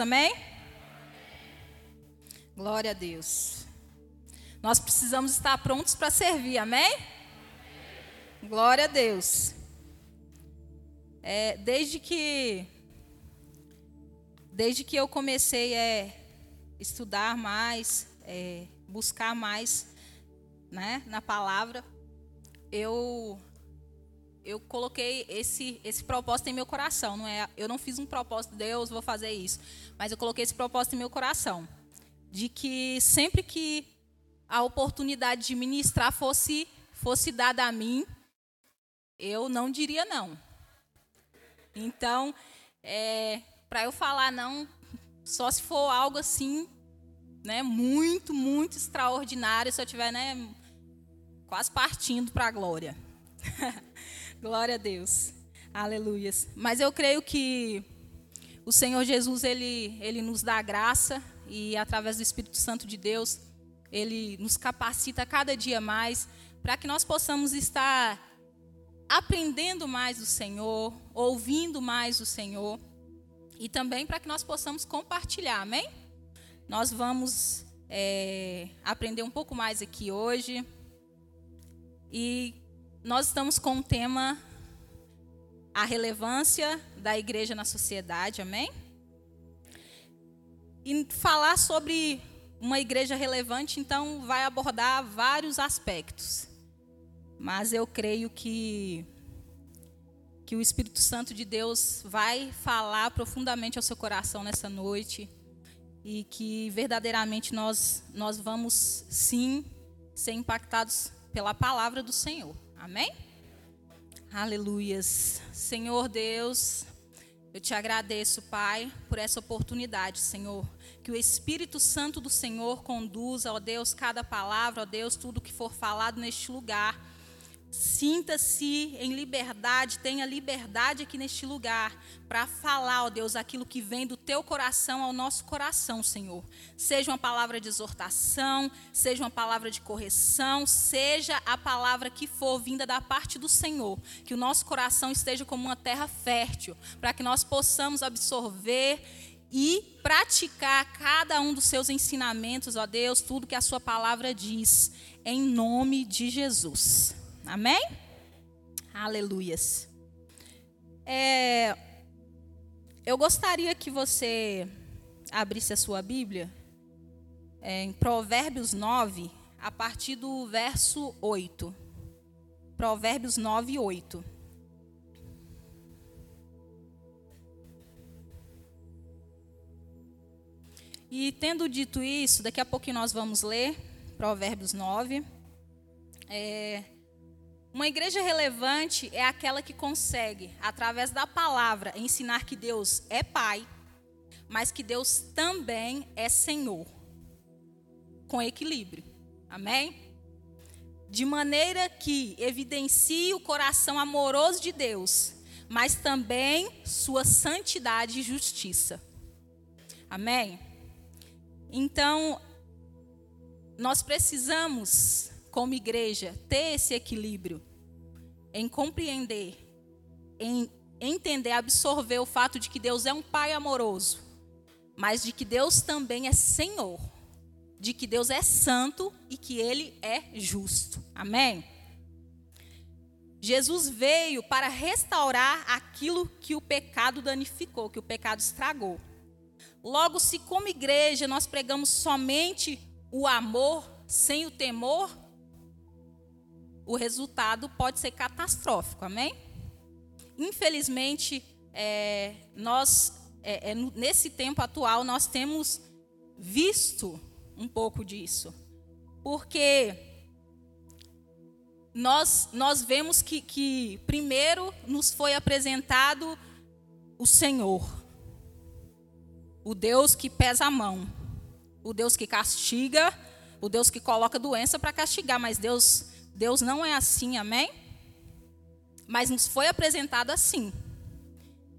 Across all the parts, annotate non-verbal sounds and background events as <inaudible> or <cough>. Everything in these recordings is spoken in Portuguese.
Amém? Glória a Deus. Nós precisamos estar prontos para servir, amém? Glória a Deus. É, desde que desde que eu comecei a é, estudar mais, é, buscar mais, né, na palavra, eu eu coloquei esse esse propósito em meu coração, não é? Eu não fiz um propósito, Deus, vou fazer isso, mas eu coloquei esse propósito em meu coração, de que sempre que a oportunidade de ministrar fosse fosse dada a mim, eu não diria não. Então, é, para eu falar não, só se for algo assim, né, muito, muito extraordinário, se eu tiver, né, quase partindo para a glória. <laughs> glória a Deus. Aleluias. Mas eu creio que o Senhor Jesus ele ele nos dá graça e através do Espírito Santo de Deus, ele nos capacita cada dia mais para que nós possamos estar aprendendo mais do Senhor, ouvindo mais do Senhor e também para que nós possamos compartilhar, amém? Nós vamos é, aprender um pouco mais aqui hoje e nós estamos com o tema a relevância da igreja na sociedade, amém? E falar sobre uma igreja relevante, então, vai abordar vários aspectos. Mas eu creio que que o Espírito Santo de Deus vai falar profundamente ao seu coração nessa noite e que verdadeiramente nós nós vamos sim ser impactados pela palavra do Senhor. Amém? Aleluias. Senhor Deus, eu te agradeço, Pai, por essa oportunidade, Senhor. Que o Espírito Santo do Senhor conduza, ó Deus, cada palavra, ó Deus, tudo que for falado neste lugar Sinta-se em liberdade, tenha liberdade aqui neste lugar para falar, ó Deus, aquilo que vem do teu coração ao nosso coração, Senhor. Seja uma palavra de exortação, seja uma palavra de correção, seja a palavra que for vinda da parte do Senhor. Que o nosso coração esteja como uma terra fértil, para que nós possamos absorver e praticar cada um dos seus ensinamentos, ó Deus, tudo que a sua palavra diz, em nome de Jesus. Amém? Aleluias. É, eu gostaria que você abrisse a sua Bíblia é, em Provérbios 9, a partir do verso 8. Provérbios 9, 8. E tendo dito isso, daqui a pouquinho nós vamos ler Provérbios 9. É, uma igreja relevante é aquela que consegue, através da palavra, ensinar que Deus é Pai, mas que Deus também é Senhor, com equilíbrio. Amém? De maneira que evidencie o coração amoroso de Deus, mas também sua santidade e justiça. Amém? Então, nós precisamos como igreja, ter esse equilíbrio em compreender, em entender, absorver o fato de que Deus é um Pai amoroso, mas de que Deus também é Senhor, de que Deus é santo e que Ele é justo. Amém? Jesus veio para restaurar aquilo que o pecado danificou, que o pecado estragou. Logo, se como igreja nós pregamos somente o amor sem o temor, o resultado pode ser catastrófico, amém? Infelizmente, é, nós, é, é, nesse tempo atual, nós temos visto um pouco disso. Porque nós, nós vemos que, que primeiro nos foi apresentado o Senhor, o Deus que pesa a mão, o Deus que castiga, o Deus que coloca doença para castigar, mas Deus Deus não é assim, amém? Mas nos foi apresentado assim.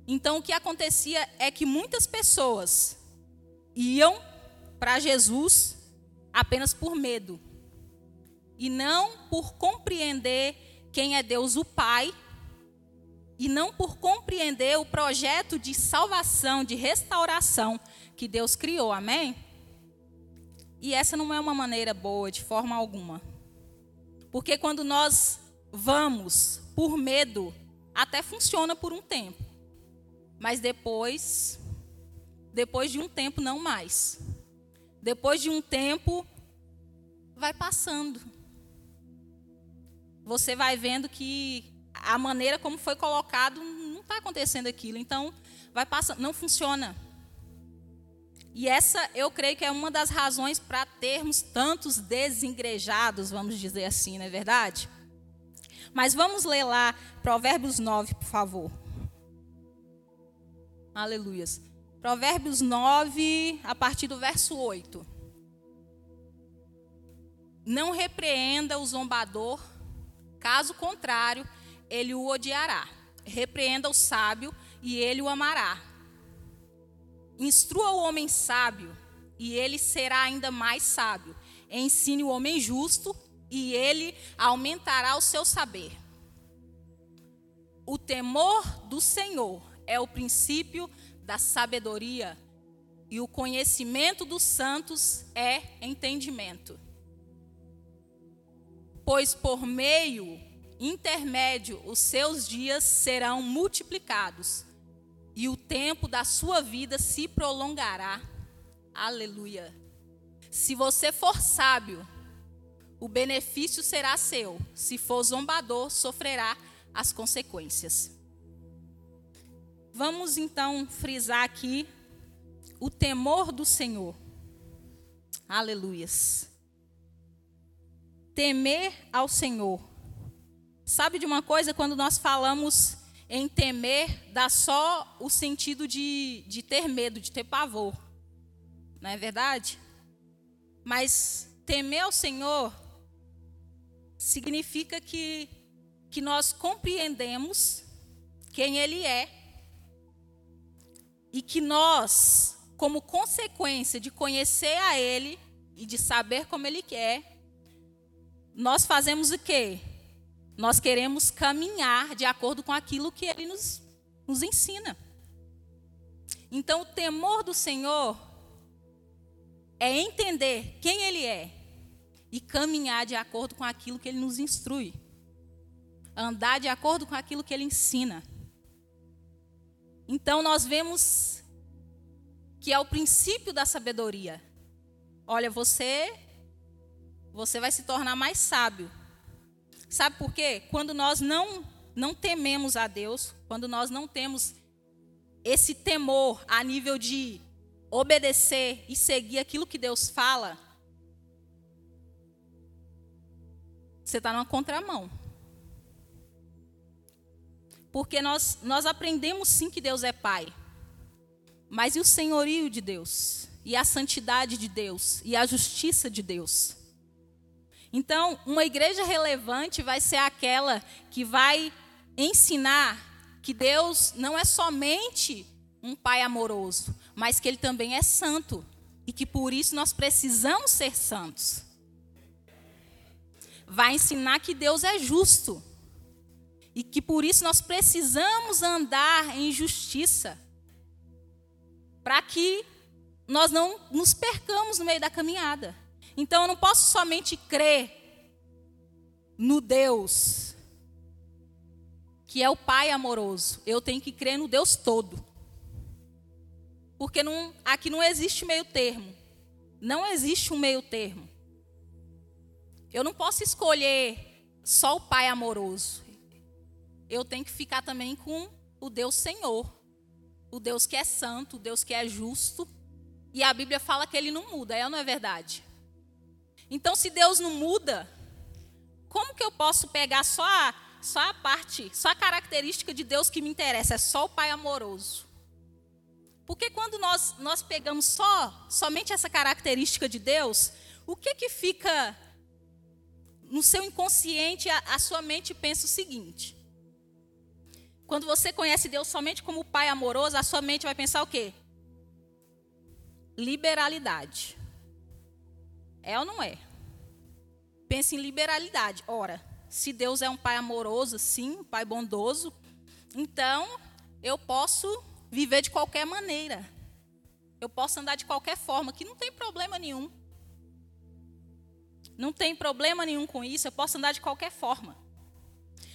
Então o que acontecia é que muitas pessoas iam para Jesus apenas por medo e não por compreender quem é Deus o Pai e não por compreender o projeto de salvação, de restauração que Deus criou, amém? E essa não é uma maneira boa de forma alguma. Porque quando nós vamos por medo, até funciona por um tempo. Mas depois, depois de um tempo não mais. Depois de um tempo vai passando. Você vai vendo que a maneira como foi colocado não está acontecendo aquilo. Então, vai passando, não funciona. E essa eu creio que é uma das razões para termos tantos desengrejados, vamos dizer assim, não é verdade? Mas vamos ler lá Provérbios 9, por favor. Aleluias. Provérbios 9, a partir do verso 8. Não repreenda o zombador, caso contrário, ele o odiará. Repreenda o sábio e ele o amará. Instrua o homem sábio e ele será ainda mais sábio. Ensine o homem justo e ele aumentará o seu saber. O temor do Senhor é o princípio da sabedoria e o conhecimento dos santos é entendimento. Pois por meio intermédio os seus dias serão multiplicados e o tempo da sua vida se prolongará. Aleluia. Se você for sábio, o benefício será seu. Se for zombador, sofrerá as consequências. Vamos então frisar aqui o temor do Senhor. Aleluias. Temer ao Senhor Sabe de uma coisa? Quando nós falamos em temer, dá só o sentido de, de ter medo, de ter pavor. Não é verdade? Mas temer ao Senhor significa que, que nós compreendemos quem Ele é e que nós, como consequência de conhecer a Ele e de saber como Ele quer, nós fazemos o quê? Nós queremos caminhar de acordo com aquilo que Ele nos, nos ensina. Então, o temor do Senhor é entender quem Ele é e caminhar de acordo com aquilo que Ele nos instrui. Andar de acordo com aquilo que Ele ensina. Então, nós vemos que é o princípio da sabedoria. Olha, você você vai se tornar mais sábio Sabe por quê? Quando nós não não tememos a Deus, quando nós não temos esse temor a nível de obedecer e seguir aquilo que Deus fala, você está numa contramão. Porque nós, nós aprendemos sim que Deus é Pai. Mas e o senhorio de Deus? E a santidade de Deus? E a justiça de Deus? Então, uma igreja relevante vai ser aquela que vai ensinar que Deus não é somente um pai amoroso, mas que ele também é santo e que por isso nós precisamos ser santos. Vai ensinar que Deus é justo e que por isso nós precisamos andar em justiça para que nós não nos percamos no meio da caminhada. Então eu não posso somente crer no Deus que é o Pai amoroso. Eu tenho que crer no Deus todo. Porque não, aqui não existe meio termo. Não existe um meio termo. Eu não posso escolher só o Pai amoroso. Eu tenho que ficar também com o Deus Senhor. O Deus que é santo, o Deus que é justo. E a Bíblia fala que ele não muda, é ou não é verdade? Então, se Deus não muda, como que eu posso pegar só a, só a parte, só a característica de Deus que me interessa? É só o Pai amoroso. Porque quando nós, nós pegamos só, somente essa característica de Deus, o que que fica no seu inconsciente, a, a sua mente pensa o seguinte. Quando você conhece Deus somente como Pai amoroso, a sua mente vai pensar o quê? Liberalidade. É ou não é? Pense em liberalidade. Ora, se Deus é um pai amoroso, sim, um pai bondoso, então eu posso viver de qualquer maneira. Eu posso andar de qualquer forma, que não tem problema nenhum. Não tem problema nenhum com isso, eu posso andar de qualquer forma.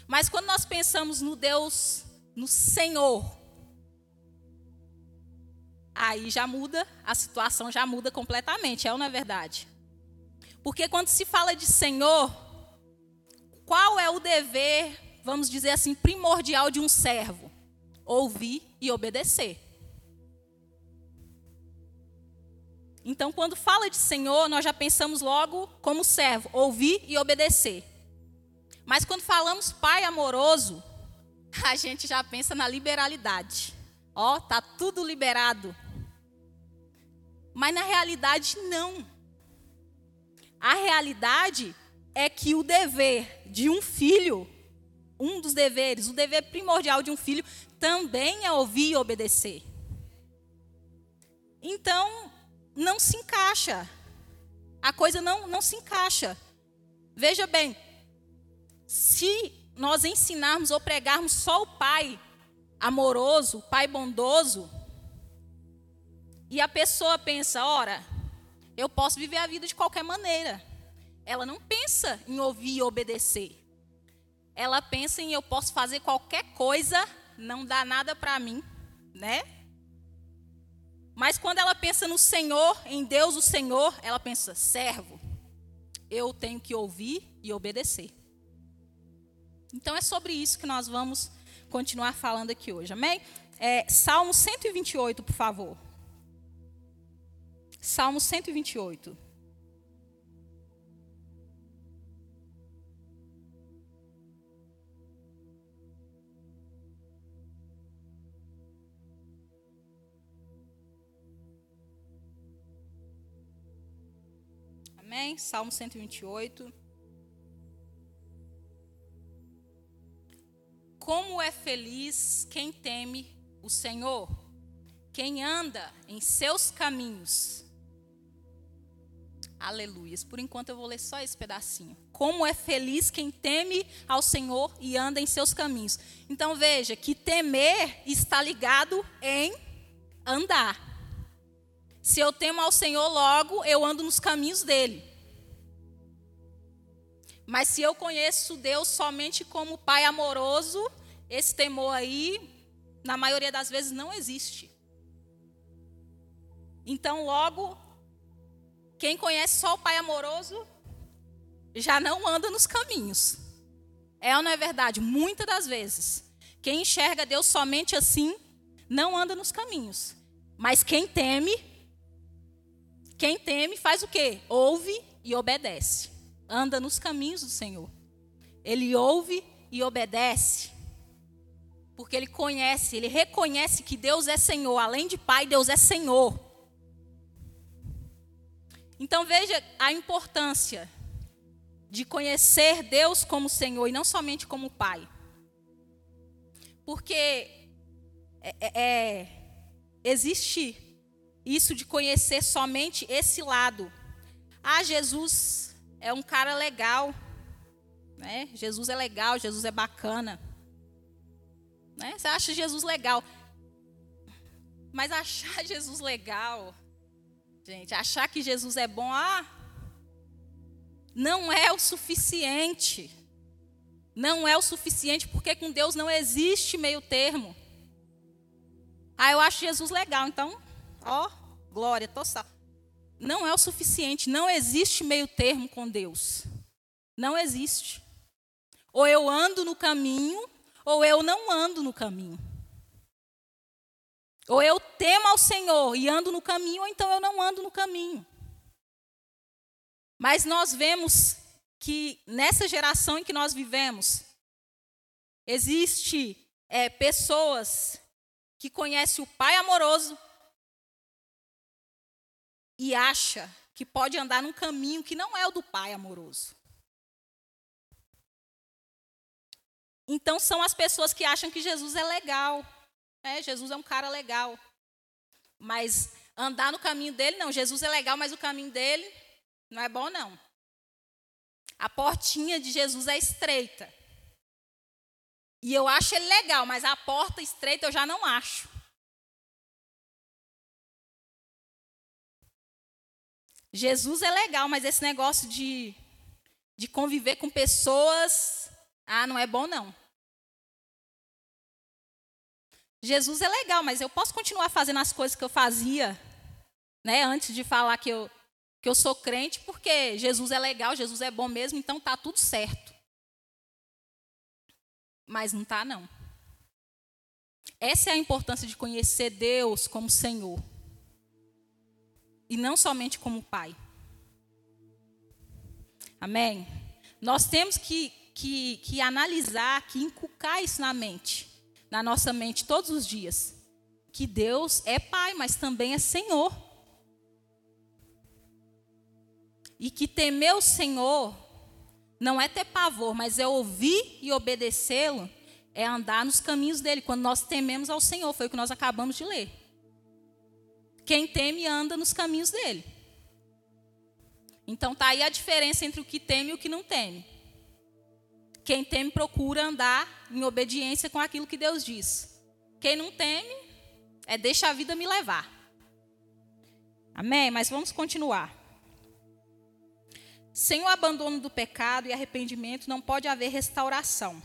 Mas quando nós pensamos no Deus, no Senhor, aí já muda, a situação já muda completamente, é ou não é verdade? Porque quando se fala de Senhor, qual é o dever, vamos dizer assim, primordial de um servo? Ouvir e obedecer. Então, quando fala de Senhor, nós já pensamos logo como servo, ouvir e obedecer. Mas quando falamos Pai amoroso, <laughs> a gente já pensa na liberalidade. Ó, tá tudo liberado. Mas na realidade não. A realidade é que o dever de um filho, um dos deveres, o dever primordial de um filho também é ouvir e obedecer. Então, não se encaixa. A coisa não, não se encaixa. Veja bem, se nós ensinarmos ou pregarmos só o pai amoroso, o pai bondoso, e a pessoa pensa, ora, eu posso viver a vida de qualquer maneira. Ela não pensa em ouvir e obedecer. Ela pensa em eu posso fazer qualquer coisa, não dá nada para mim, né? Mas quando ela pensa no Senhor, em Deus o Senhor, ela pensa, servo, eu tenho que ouvir e obedecer. Então é sobre isso que nós vamos continuar falando aqui hoje, amém? É, Salmo 128, por favor. Salmo 128. Amém? Salmo 128. Como é feliz quem teme o Senhor, quem anda em seus caminhos. Aleluias. Por enquanto eu vou ler só esse pedacinho. Como é feliz quem teme ao Senhor e anda em seus caminhos. Então veja que temer está ligado em andar. Se eu temo ao Senhor, logo eu ando nos caminhos dele. Mas se eu conheço Deus somente como Pai amoroso, esse temor aí, na maioria das vezes, não existe. Então, logo, quem conhece só o Pai amoroso, já não anda nos caminhos. É ou não é verdade? Muitas das vezes. Quem enxerga Deus somente assim, não anda nos caminhos. Mas quem teme, quem teme faz o quê? Ouve e obedece anda nos caminhos do Senhor. Ele ouve e obedece. Porque ele conhece, ele reconhece que Deus é Senhor. Além de Pai, Deus é Senhor. Então veja a importância de conhecer Deus como Senhor e não somente como Pai. Porque é, é, é existe isso de conhecer somente esse lado. Ah, Jesus é um cara legal. Né? Jesus é legal, Jesus é bacana. Né? Você acha Jesus legal. Mas achar <laughs> Jesus legal, gente, achar que Jesus é bom, ah, não é o suficiente. Não é o suficiente, porque com Deus não existe meio termo. Ah, eu acho Jesus legal, então, ó, glória, tô salvo não é o suficiente. Não existe meio termo com Deus. Não existe. Ou eu ando no caminho, ou eu não ando no caminho. Ou eu temo ao Senhor e ando no caminho, ou então eu não ando no caminho. Mas nós vemos que nessa geração em que nós vivemos, existe é, pessoas que conhecem o Pai amoroso, e acha que pode andar num caminho que não é o do pai amoroso. Então são as pessoas que acham que Jesus é legal. É, Jesus é um cara legal. Mas andar no caminho dele, não. Jesus é legal, mas o caminho dele não é bom, não. A portinha de Jesus é estreita. E eu acho ele legal, mas a porta estreita eu já não acho. Jesus é legal, mas esse negócio de, de conviver com pessoas, ah, não é bom não. Jesus é legal, mas eu posso continuar fazendo as coisas que eu fazia, né, antes de falar que eu, que eu sou crente, porque Jesus é legal, Jesus é bom mesmo, então tá tudo certo. Mas não tá não. Essa é a importância de conhecer Deus como Senhor. E não somente como Pai. Amém? Nós temos que, que, que analisar, que inculcar isso na mente, na nossa mente todos os dias. Que Deus é Pai, mas também é Senhor. E que temer o Senhor não é ter pavor, mas é ouvir e obedecê-lo é andar nos caminhos dele, quando nós tememos ao Senhor, foi o que nós acabamos de ler. Quem teme anda nos caminhos dele. Então tá aí a diferença entre o que teme e o que não teme. Quem teme procura andar em obediência com aquilo que Deus diz. Quem não teme é deixa a vida me levar. Amém? Mas vamos continuar. Sem o abandono do pecado e arrependimento não pode haver restauração.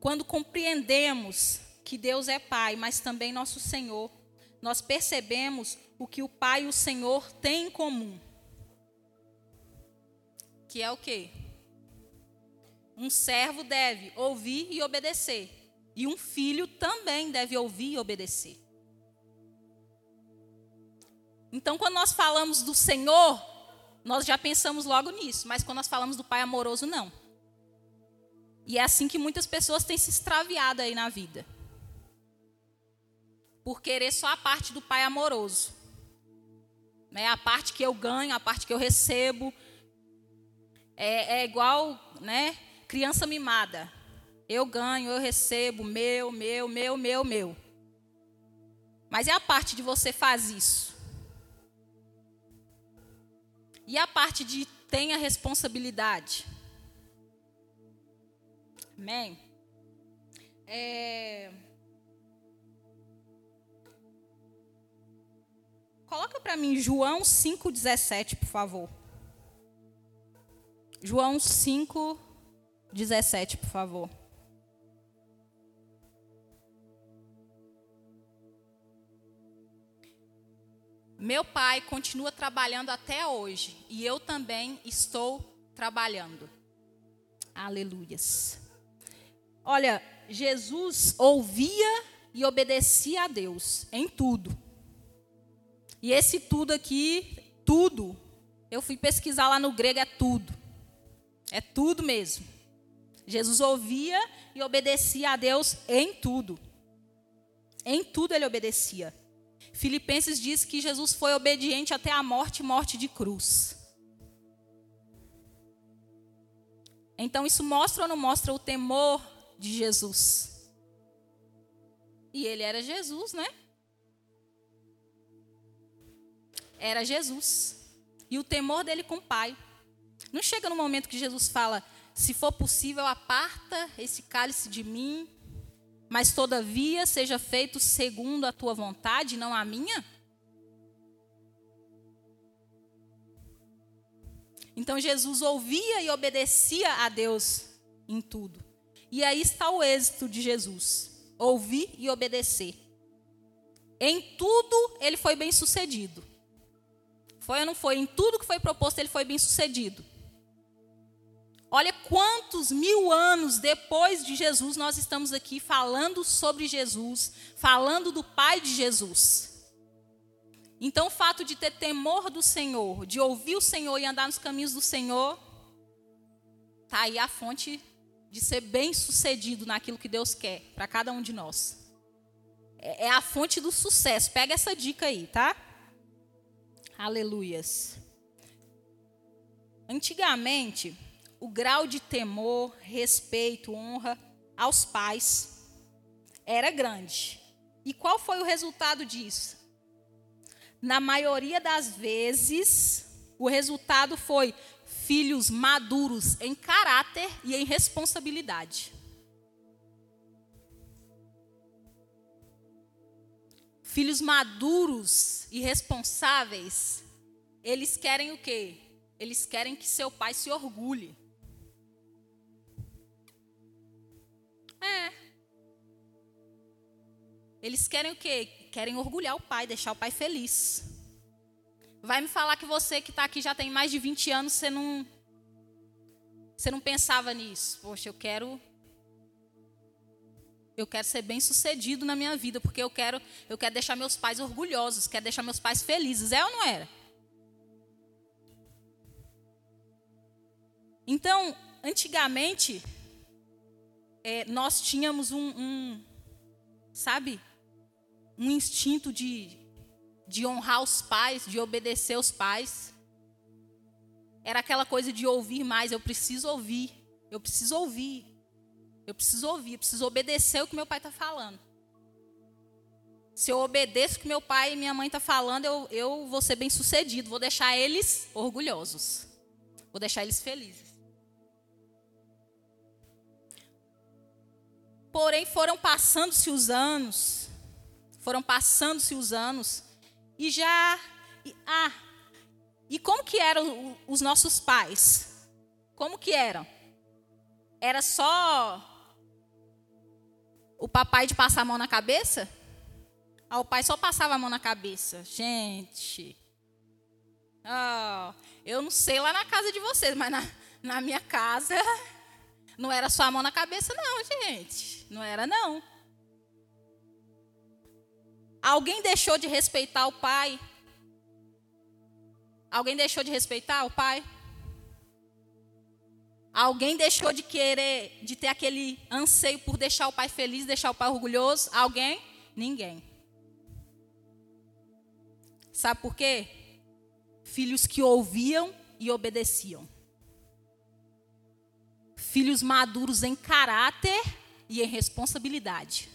Quando compreendemos que Deus é Pai, mas também nosso Senhor, nós percebemos o que o Pai e o Senhor têm em comum. Que é o quê? Um servo deve ouvir e obedecer, e um filho também deve ouvir e obedecer. Então, quando nós falamos do Senhor, nós já pensamos logo nisso, mas quando nós falamos do Pai amoroso, não. E é assim que muitas pessoas têm se extraviado aí na vida. Por querer só a parte do pai amoroso. Né? A parte que eu ganho, a parte que eu recebo. É, é igual né? criança mimada. Eu ganho, eu recebo, meu, meu, meu, meu, meu. Mas é a parte de você faz isso. E a parte de tenha responsabilidade. Amém? É... Coloca para mim João 5,17, por favor. João 5,17, por favor. Meu pai continua trabalhando até hoje e eu também estou trabalhando. Aleluias. Olha, Jesus ouvia e obedecia a Deus em tudo. E esse tudo aqui, tudo, eu fui pesquisar lá no grego, é tudo. É tudo mesmo. Jesus ouvia e obedecia a Deus em tudo. Em tudo ele obedecia. Filipenses diz que Jesus foi obediente até a morte morte de cruz. Então isso mostra ou não mostra o temor de Jesus. E ele era Jesus, né? Era Jesus. E o temor dele com o Pai. Não chega no momento que Jesus fala: se for possível, aparta esse cálice de mim, mas todavia seja feito segundo a tua vontade, não a minha? Então Jesus ouvia e obedecia a Deus em tudo. E aí está o êxito de Jesus: ouvir e obedecer. Em tudo ele foi bem sucedido. Foi ou não foi? Em tudo que foi proposto ele foi bem sucedido. Olha quantos mil anos depois de Jesus nós estamos aqui falando sobre Jesus, falando do Pai de Jesus. Então, o fato de ter temor do Senhor, de ouvir o Senhor e andar nos caminhos do Senhor, está aí a fonte de ser bem sucedido naquilo que Deus quer para cada um de nós. É, é a fonte do sucesso. Pega essa dica aí, tá? Aleluias. Antigamente, o grau de temor, respeito, honra aos pais era grande. E qual foi o resultado disso? Na maioria das vezes, o resultado foi filhos maduros em caráter e em responsabilidade. Filhos maduros irresponsáveis, eles querem o quê? Eles querem que seu pai se orgulhe. É. Eles querem o quê? Querem orgulhar o pai, deixar o pai feliz. Vai me falar que você que está aqui já tem mais de 20 anos, você não, você não pensava nisso. Poxa, eu quero eu quero ser bem sucedido na minha vida, porque eu quero, eu quero deixar meus pais orgulhosos, quero deixar meus pais felizes. É ou não era? Então, antigamente, é, nós tínhamos um, um, sabe, um instinto de, de honrar os pais, de obedecer os pais. Era aquela coisa de ouvir mais, eu preciso ouvir, eu preciso ouvir. Eu preciso ouvir, eu preciso obedecer o que meu pai está falando. Se eu obedeço o que meu pai e minha mãe estão tá falando, eu, eu vou ser bem sucedido. Vou deixar eles orgulhosos. Vou deixar eles felizes. Porém, foram passando-se os anos. Foram passando-se os anos. E já. E, ah, e como que eram os nossos pais? Como que eram? Era só o papai de passar a mão na cabeça? Ah, o pai só passava a mão na cabeça. Gente. Oh, eu não sei lá na casa de vocês, mas na, na minha casa <laughs> não era só a mão na cabeça, não, gente. Não era, não. Alguém deixou de respeitar o pai? Alguém deixou de respeitar o pai? Alguém deixou de querer, de ter aquele anseio por deixar o pai feliz, deixar o pai orgulhoso? Alguém? Ninguém. Sabe por quê? Filhos que ouviam e obedeciam. Filhos maduros em caráter e em responsabilidade.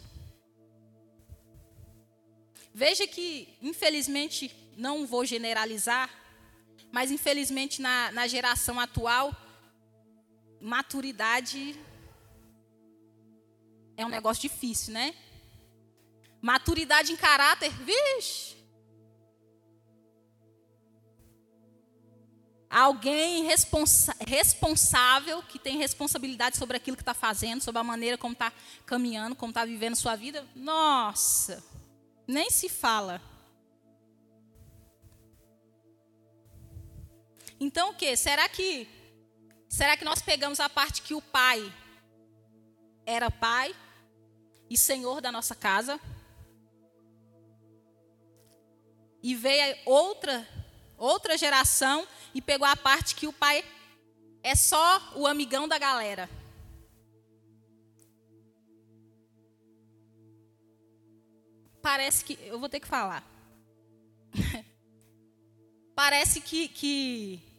Veja que, infelizmente, não vou generalizar, mas infelizmente na, na geração atual, maturidade é um negócio difícil, né? Maturidade em caráter, vixe. Alguém responsa responsável, que tem responsabilidade sobre aquilo que está fazendo, sobre a maneira como está caminhando, como está vivendo sua vida. Nossa, nem se fala. Então o que? Será que Será que nós pegamos a parte que o pai era pai e senhor da nossa casa? E veio outra outra geração e pegou a parte que o pai é só o amigão da galera. Parece que eu vou ter que falar. <laughs> Parece que, que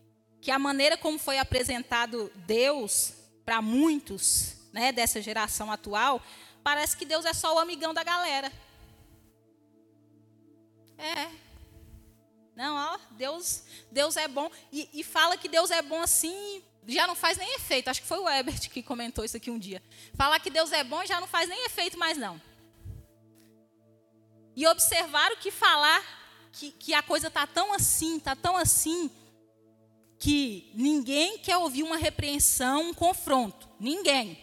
que a maneira como foi apresentado Deus para muitos, né, dessa geração atual, parece que Deus é só o amigão da galera. Deus, Deus é bom. E, e fala que Deus é bom assim, já não faz nem efeito. Acho que foi o Ebert que comentou isso aqui um dia. Falar que Deus é bom já não faz nem efeito mais, não. E observaram que falar que, que a coisa está tão assim, está tão assim, que ninguém quer ouvir uma repreensão, um confronto. Ninguém.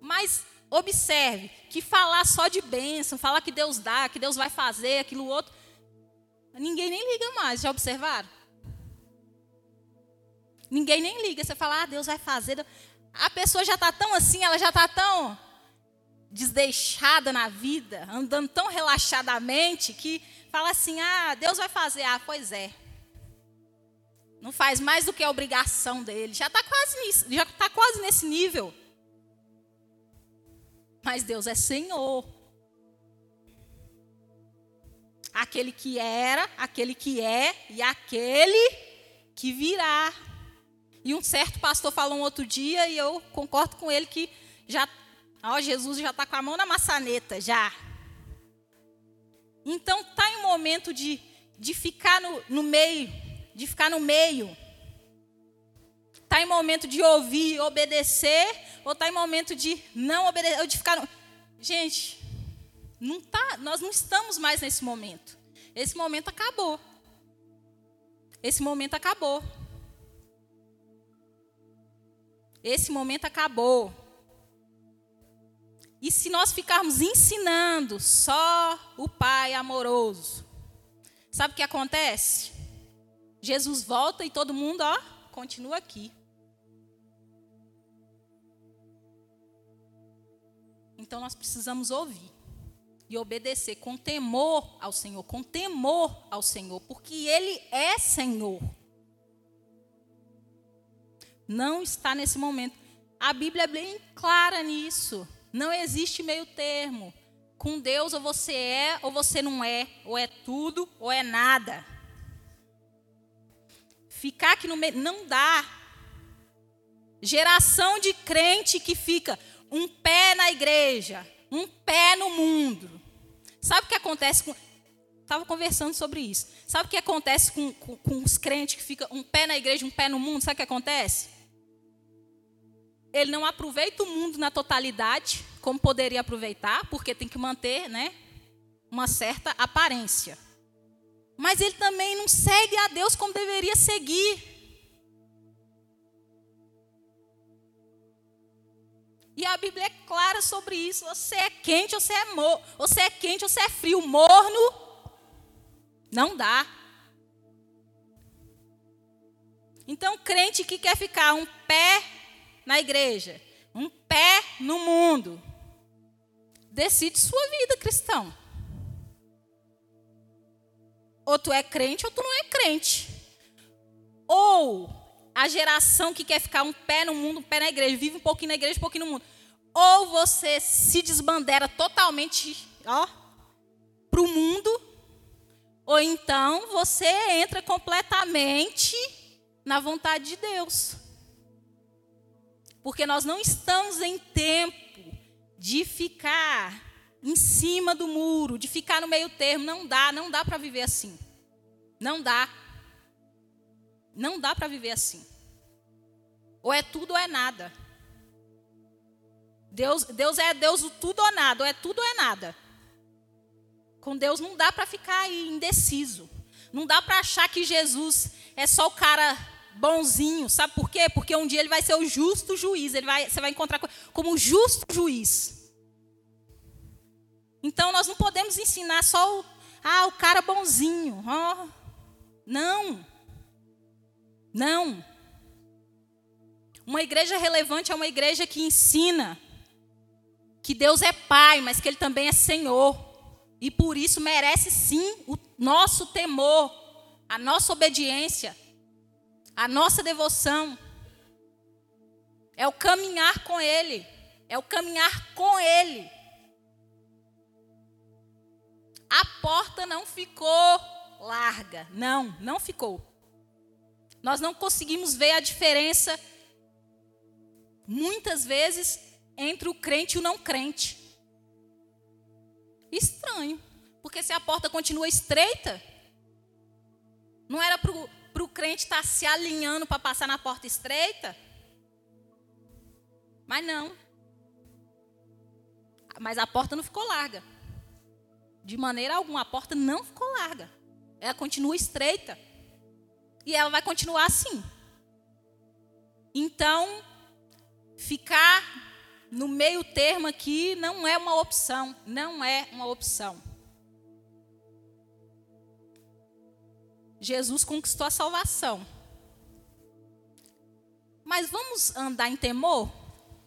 Mas observe que falar só de bênção, falar que Deus dá, que Deus vai fazer, aquilo outro, ninguém nem liga mais. Já observaram? Ninguém nem liga. Você fala, ah, Deus vai fazer. A pessoa já está tão assim, ela já está tão desdeixada na vida, andando tão relaxadamente, que fala assim: ah, Deus vai fazer. Ah, pois é. Não faz mais do que a obrigação dele. Já está quase nisso, já está quase nesse nível. Mas Deus é Senhor. Aquele que era, aquele que é e aquele que virá. E um certo pastor falou um outro dia e eu concordo com ele que já, ó, Jesus já está com a mão na maçaneta, já. Então está em um momento de, de ficar no, no meio de ficar no meio. Está em momento de ouvir, obedecer, ou está em momento de não obedecer, ou de ficar no... Gente, Não tá, nós não estamos mais nesse momento. Esse momento acabou. Esse momento acabou. Esse momento acabou. E se nós ficarmos ensinando só o Pai amoroso, sabe o que acontece? Jesus volta e todo mundo, ó, continua aqui. Então nós precisamos ouvir e obedecer com temor ao Senhor, com temor ao Senhor, porque Ele é Senhor. Não está nesse momento. A Bíblia é bem clara nisso. Não existe meio termo. Com Deus, ou você é, ou você não é. Ou é tudo, ou é nada. Ficar aqui no meio, não dá. Geração de crente que fica um pé na igreja, um pé no mundo. Sabe o que acontece com. Estava conversando sobre isso. Sabe o que acontece com, com, com os crentes que ficam um pé na igreja, um pé no mundo? Sabe o que acontece? Ele não aproveita o mundo na totalidade, como poderia aproveitar, porque tem que manter né, uma certa aparência. Mas ele também não segue a Deus como deveria seguir. E a Bíblia é clara sobre isso. Você é quente, você é mor você é quente, você é frio, morno. Não dá. Então, crente que quer ficar um pé na igreja, um pé no mundo, decide sua vida, cristão. Ou tu é crente ou tu não é crente. Ou a geração que quer ficar um pé no mundo, um pé na igreja, vive um pouquinho na igreja, um pouquinho no mundo. Ou você se desbandera totalmente, ó, para o mundo, ou então você entra completamente na vontade de Deus. Porque nós não estamos em tempo de ficar em cima do muro, de ficar no meio termo. Não dá, não dá para viver assim. Não dá. Não dá para viver assim. Ou é tudo ou é nada. Deus, Deus é Deus o tudo ou nada, ou é tudo ou é nada. Com Deus não dá para ficar aí indeciso. Não dá para achar que Jesus é só o cara bonzinho. Sabe por quê? Porque um dia ele vai ser o justo juiz. Ele vai, você vai encontrar como justo juiz. Então nós não podemos ensinar só o, ah, o cara bonzinho. Oh, não. Não. Uma igreja relevante é uma igreja que ensina que Deus é Pai, mas que Ele também é Senhor. E por isso merece sim o nosso temor, a nossa obediência, a nossa devoção. É o caminhar com Ele. É o caminhar com Ele. A porta não ficou larga. Não, não ficou. Nós não conseguimos ver a diferença, muitas vezes, entre o crente e o não crente. Estranho, porque se a porta continua estreita, não era para o crente estar tá se alinhando para passar na porta estreita? Mas não. Mas a porta não ficou larga. De maneira alguma, a porta não ficou larga. Ela continua estreita. E ela vai continuar assim. Então, ficar no meio termo aqui não é uma opção, não é uma opção. Jesus conquistou a salvação. Mas vamos andar em temor,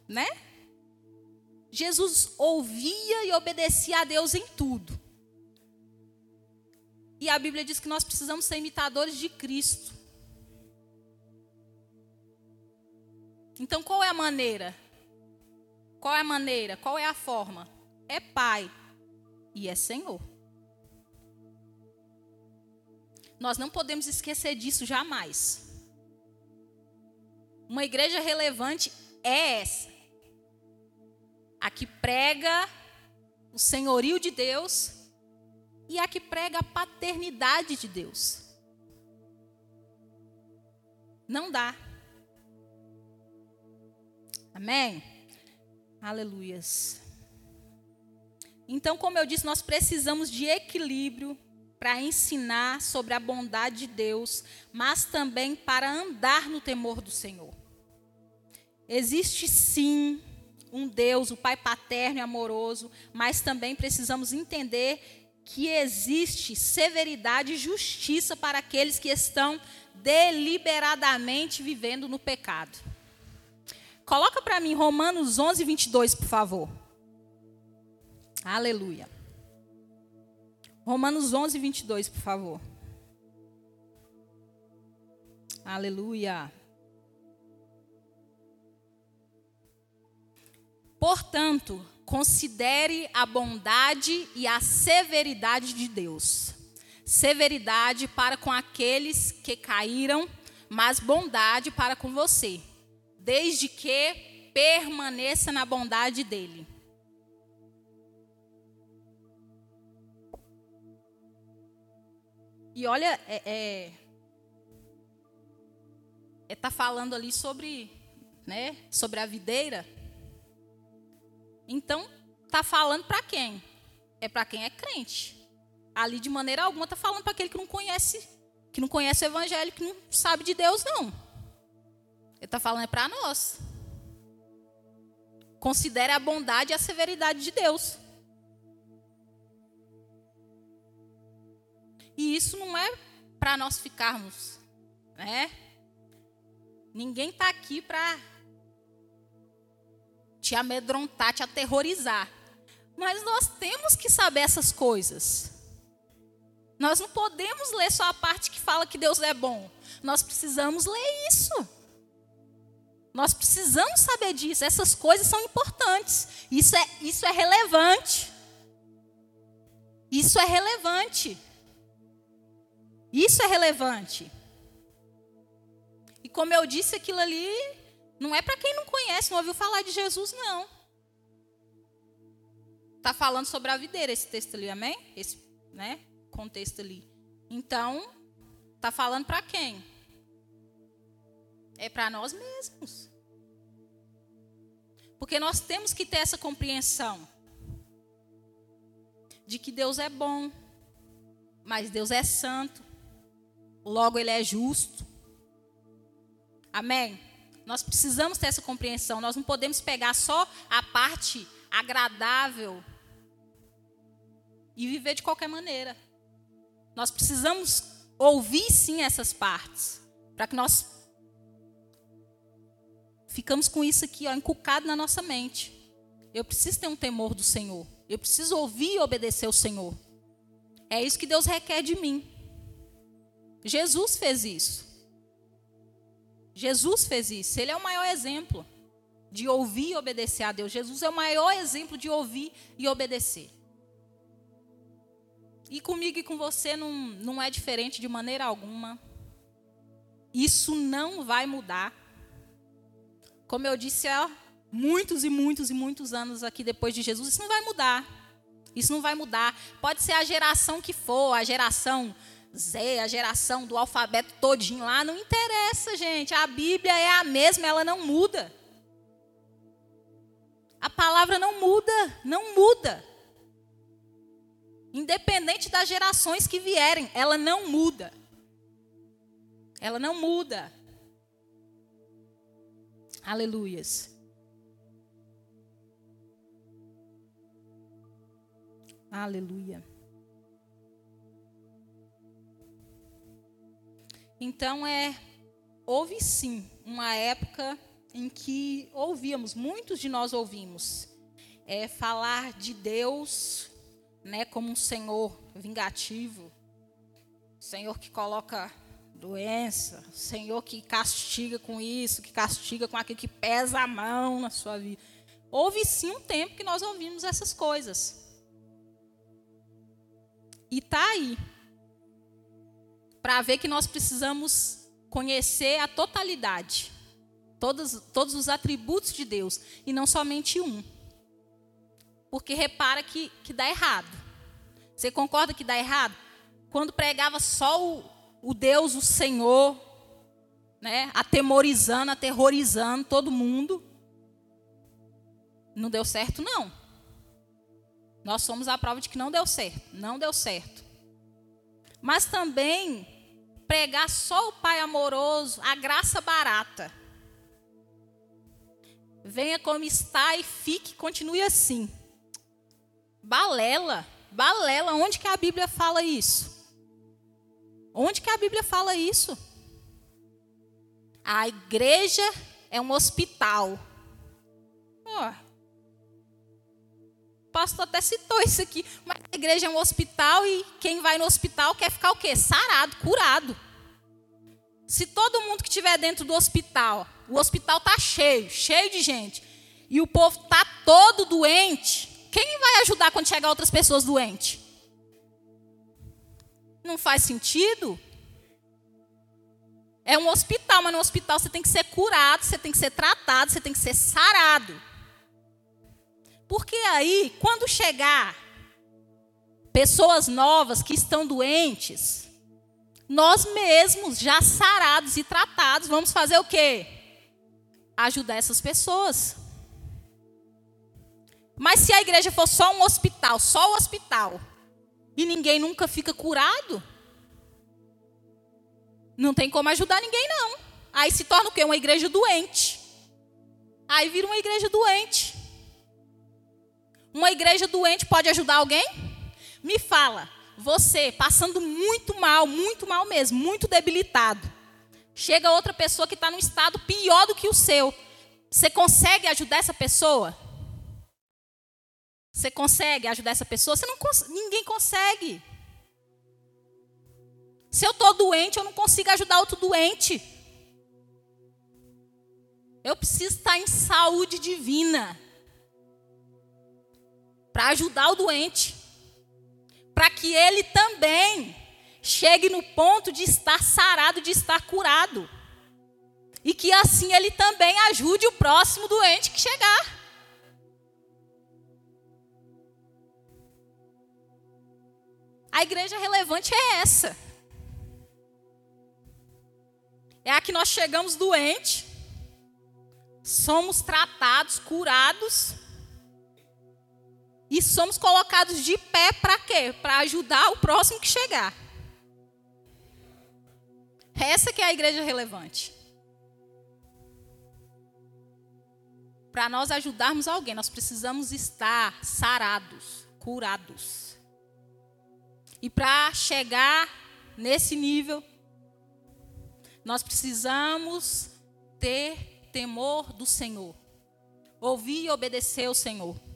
né? Jesus ouvia e obedecia a Deus em tudo. E a Bíblia diz que nós precisamos ser imitadores de Cristo. Então, qual é a maneira? Qual é a maneira? Qual é a forma? É Pai e é Senhor. Nós não podemos esquecer disso jamais. Uma igreja relevante é essa. A que prega o senhorio de Deus e a que prega a paternidade de Deus. Não dá. Amém? Aleluias. Então, como eu disse, nós precisamos de equilíbrio para ensinar sobre a bondade de Deus, mas também para andar no temor do Senhor. Existe sim um Deus, o Pai paterno e amoroso, mas também precisamos entender que existe severidade e justiça para aqueles que estão deliberadamente vivendo no pecado. Coloca para mim Romanos 11, 22, por favor. Aleluia. Romanos 11, 22, por favor. Aleluia. Portanto, considere a bondade e a severidade de Deus. Severidade para com aqueles que caíram, mas bondade para com você, desde que permaneça na bondade dele. E olha, é, é, é tá falando ali sobre, né, sobre a videira. Então, tá falando para quem? É para quem é crente. Ali de maneira alguma tá falando para aquele que não conhece, que não conhece o evangelho, que não sabe de Deus não. Ele está falando é para nós. Considere a bondade e a severidade de Deus. E isso não é para nós ficarmos, né? Ninguém está aqui para te amedrontar, te aterrorizar. Mas nós temos que saber essas coisas. Nós não podemos ler só a parte que fala que Deus é bom. Nós precisamos ler isso. Nós precisamos saber disso. Essas coisas são importantes. Isso é, isso é relevante. Isso é relevante. Isso é relevante. E como eu disse, aquilo ali não é para quem não conhece, não ouviu falar de Jesus, não. Está falando sobre a videira esse texto ali, amém? Esse né, contexto ali. Então, está falando para quem? É para nós mesmos. Porque nós temos que ter essa compreensão de que Deus é bom, mas Deus é santo, logo ele é justo. Amém? Nós precisamos ter essa compreensão. Nós não podemos pegar só a parte agradável e viver de qualquer maneira. Nós precisamos ouvir sim essas partes, para que nós ficamos com isso aqui, ó, encucado na nossa mente. Eu preciso ter um temor do Senhor. Eu preciso ouvir e obedecer ao Senhor. É isso que Deus requer de mim. Jesus fez isso. Jesus fez isso. Ele é o maior exemplo de ouvir e obedecer a Deus. Jesus é o maior exemplo de ouvir e obedecer. E comigo e com você não, não é diferente de maneira alguma. Isso não vai mudar. Como eu disse há muitos e muitos e muitos anos aqui depois de Jesus, isso não vai mudar. Isso não vai mudar. Pode ser a geração que for, a geração Z, a geração do alfabeto todinho lá, não interessa, gente. A Bíblia é a mesma, ela não muda. A palavra não muda, não muda. Independente das gerações que vierem, ela não muda. Ela não muda. Aleluias. Aleluia. Então é houve sim uma época em que ouvíamos, muitos de nós ouvimos, é, falar de Deus, né, como um Senhor vingativo, Senhor que coloca doença, Senhor que castiga com isso, que castiga com aquilo que pesa a mão na sua vida. Houve sim um tempo que nós ouvimos essas coisas. E está aí para ver que nós precisamos conhecer a totalidade, todos, todos os atributos de Deus, e não somente um. Porque repara que, que dá errado. Você concorda que dá errado? Quando pregava só o, o Deus, o Senhor, né, atemorizando, aterrorizando todo mundo, não deu certo, não. Nós somos a prova de que não deu certo. Não deu certo. Mas também pregar só o Pai amoroso, a graça barata. Venha como está e fique, continue assim. Balela, balela, onde que a Bíblia fala isso? Onde que a Bíblia fala isso? A igreja é um hospital. Oh, pastor até citou isso aqui. Mas a igreja é um hospital e quem vai no hospital quer ficar o quê? Sarado, curado. Se todo mundo que estiver dentro do hospital, o hospital está cheio, cheio de gente, e o povo está todo doente, quem vai ajudar quando chegar outras pessoas doentes? Não faz sentido? É um hospital, mas no hospital você tem que ser curado, você tem que ser tratado, você tem que ser sarado. Porque aí, quando chegar pessoas novas que estão doentes, nós mesmos, já sarados e tratados, vamos fazer o quê? Ajudar essas pessoas. Mas se a igreja for só um hospital, só o hospital, e ninguém nunca fica curado, não tem como ajudar ninguém, não. Aí se torna o quê? Uma igreja doente. Aí vira uma igreja doente. Uma igreja doente pode ajudar alguém? Me fala, você passando muito mal, muito mal mesmo, muito debilitado. Chega outra pessoa que está num estado pior do que o seu. Você consegue ajudar essa pessoa? Você consegue ajudar essa pessoa? Você não cons ninguém consegue. Se eu estou doente, eu não consigo ajudar outro doente. Eu preciso estar em saúde divina para ajudar o doente, para que ele também chegue no ponto de estar sarado, de estar curado, e que assim ele também ajude o próximo doente que chegar. A igreja relevante é essa. É a que nós chegamos doente, somos tratados, curados somos colocados de pé para quê? Para ajudar o próximo que chegar. Essa que é a igreja relevante. Para nós ajudarmos alguém, nós precisamos estar sarados, curados. E para chegar nesse nível, nós precisamos ter temor do Senhor. Ouvir e obedecer ao Senhor.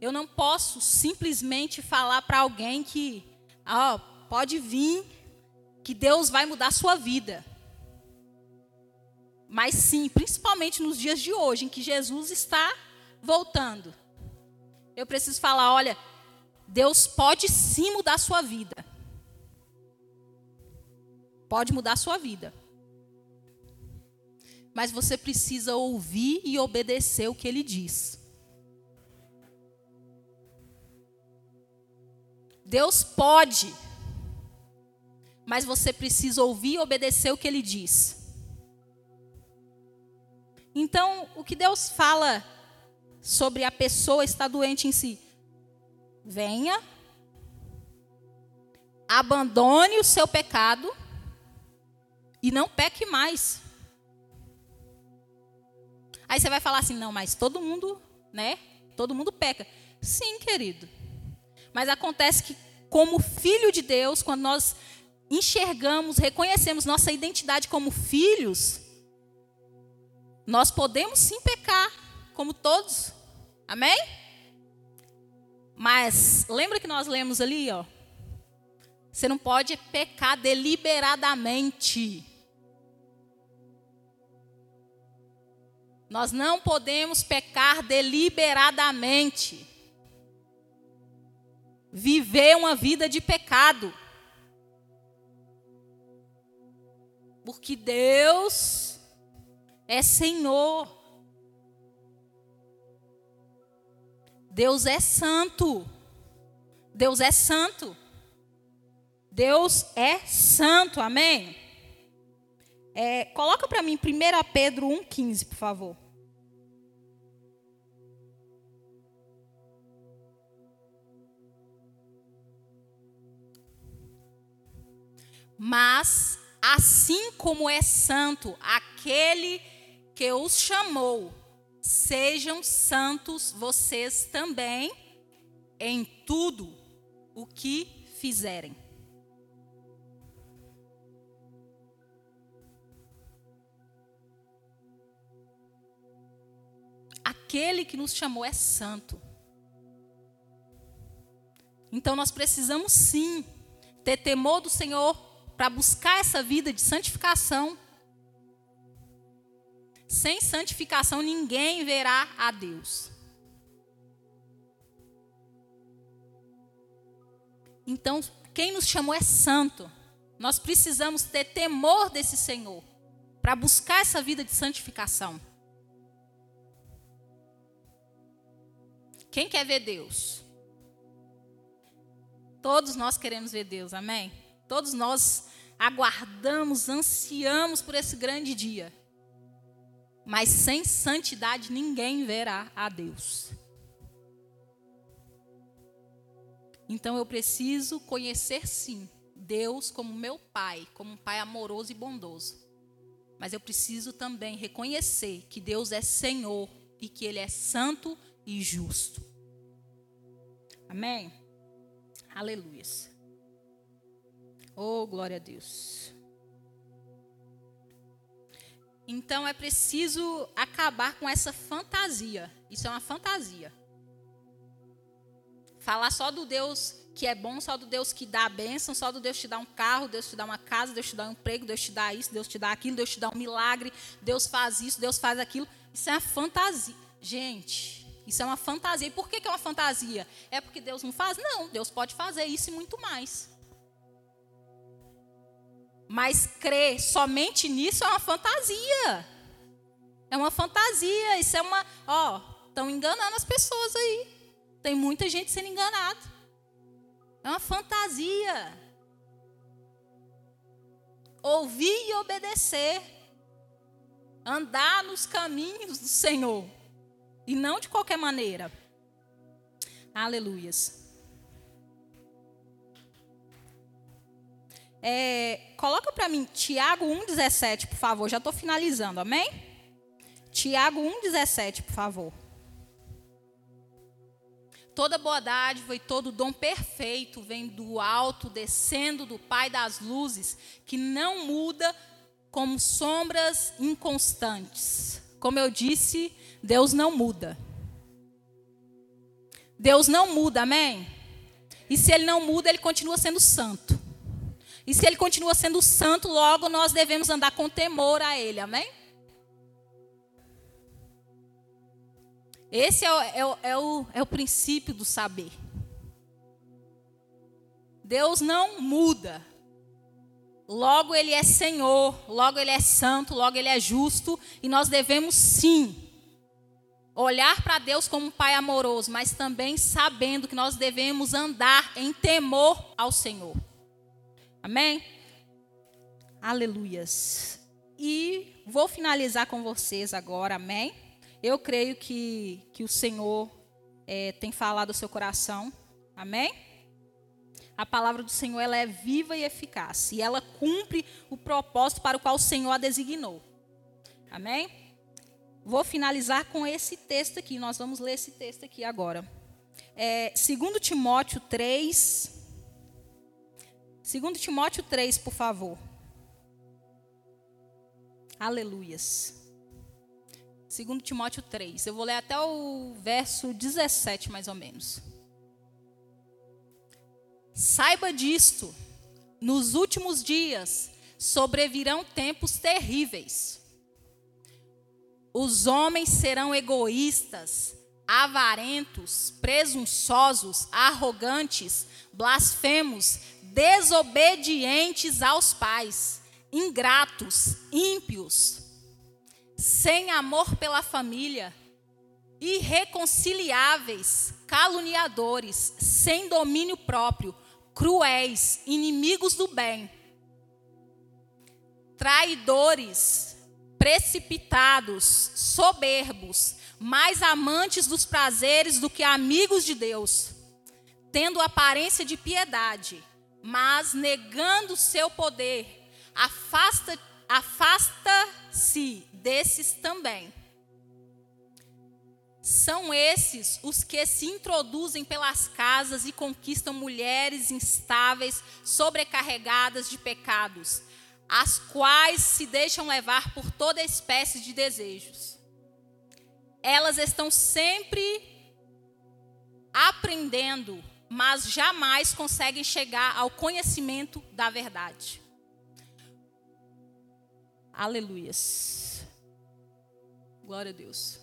Eu não posso simplesmente falar para alguém que, ó, pode vir, que Deus vai mudar a sua vida. Mas sim, principalmente nos dias de hoje, em que Jesus está voltando. Eu preciso falar, olha, Deus pode sim mudar a sua vida pode mudar a sua vida. Mas você precisa ouvir e obedecer o que ele diz. Deus pode, mas você precisa ouvir e obedecer o que ele diz. Então, o que Deus fala sobre a pessoa estar doente em si? Venha, abandone o seu pecado e não peque mais. Aí você vai falar assim: "Não, mas todo mundo, né? Todo mundo peca". Sim, querido. Mas acontece que como filho de Deus, quando nós enxergamos, reconhecemos nossa identidade como filhos, nós podemos sim pecar, como todos. Amém? Mas lembra que nós lemos ali, ó? Você não pode pecar deliberadamente. Nós não podemos pecar deliberadamente. Viver uma vida de pecado. Porque Deus é Senhor. Deus é santo. Deus é santo. Deus é santo, amém? É, coloca para mim 1 Pedro 1,15, por favor. Mas, assim como é santo aquele que os chamou, sejam santos vocês também em tudo o que fizerem. Aquele que nos chamou é santo. Então nós precisamos sim ter temor do Senhor para buscar essa vida de santificação. Sem santificação ninguém verá a Deus. Então, quem nos chamou é santo. Nós precisamos ter temor desse Senhor para buscar essa vida de santificação. Quem quer ver Deus? Todos nós queremos ver Deus, amém? Todos nós aguardamos, ansiamos por esse grande dia. Mas sem santidade ninguém verá a Deus. Então eu preciso conhecer sim Deus como meu pai, como um pai amoroso e bondoso. Mas eu preciso também reconhecer que Deus é Senhor e que Ele é santo e justo. Amém? Aleluia. Oh, glória a Deus. Então é preciso acabar com essa fantasia. Isso é uma fantasia. Falar só do Deus que é bom, só do Deus que dá a bênção, só do Deus te dá um carro, Deus te dá uma casa, Deus te dá um emprego, Deus te dá isso, Deus te dá aquilo, Deus te dá um milagre, Deus faz isso, Deus faz aquilo. Isso é uma fantasia. Gente, isso é uma fantasia. E por que, que é uma fantasia? É porque Deus não faz? Não, Deus pode fazer isso e muito mais. Mas crer somente nisso é uma fantasia. É uma fantasia. Isso é uma. Ó, estão enganando as pessoas aí. Tem muita gente sendo enganada. É uma fantasia. Ouvir e obedecer. Andar nos caminhos do Senhor. E não de qualquer maneira. Aleluias. É, coloca para mim Tiago 1,17, por favor. Já estou finalizando, amém? Tiago 1,17, por favor. Toda boa dádiva e todo dom perfeito vem do alto, descendo do Pai das luzes, que não muda como sombras inconstantes. Como eu disse Deus não muda. Deus não muda, amém? E se ele não muda, ele continua sendo santo. E se ele continua sendo santo, logo nós devemos andar com temor a ele, amém? Esse é o, é o, é o, é o princípio do saber. Deus não muda. Logo ele é Senhor, logo ele é santo, logo ele é justo, e nós devemos sim olhar para Deus como um pai amoroso, mas também sabendo que nós devemos andar em temor ao Senhor. Amém? Aleluias. E vou finalizar com vocês agora, amém? Eu creio que, que o Senhor é, tem falado ao seu coração, amém? A palavra do Senhor ela é viva e eficaz, e ela cumpre o propósito para o qual o Senhor a designou. Amém? Vou finalizar com esse texto aqui. Nós vamos ler esse texto aqui agora. É, 2 Timóteo 3. 2 Timóteo 3, por favor. Aleluias. 2 Timóteo 3. Eu vou ler até o verso 17, mais ou menos. Saiba disto: nos últimos dias sobrevirão tempos terríveis os homens serão egoístas, avarentos, presunçosos, arrogantes, blasfemos, desobedientes aos pais, ingratos, ímpios, sem amor pela família, irreconciliáveis, caluniadores, sem domínio próprio, cruéis, inimigos do bem, traidores, precipitados, soberbos, mais amantes dos prazeres do que amigos de Deus, tendo aparência de piedade, mas negando seu poder, afasta afasta-se desses também. São esses os que se introduzem pelas casas e conquistam mulheres instáveis, sobrecarregadas de pecados, as quais se deixam levar por toda espécie de desejos. Elas estão sempre aprendendo, mas jamais conseguem chegar ao conhecimento da verdade. Aleluias. Glória a Deus.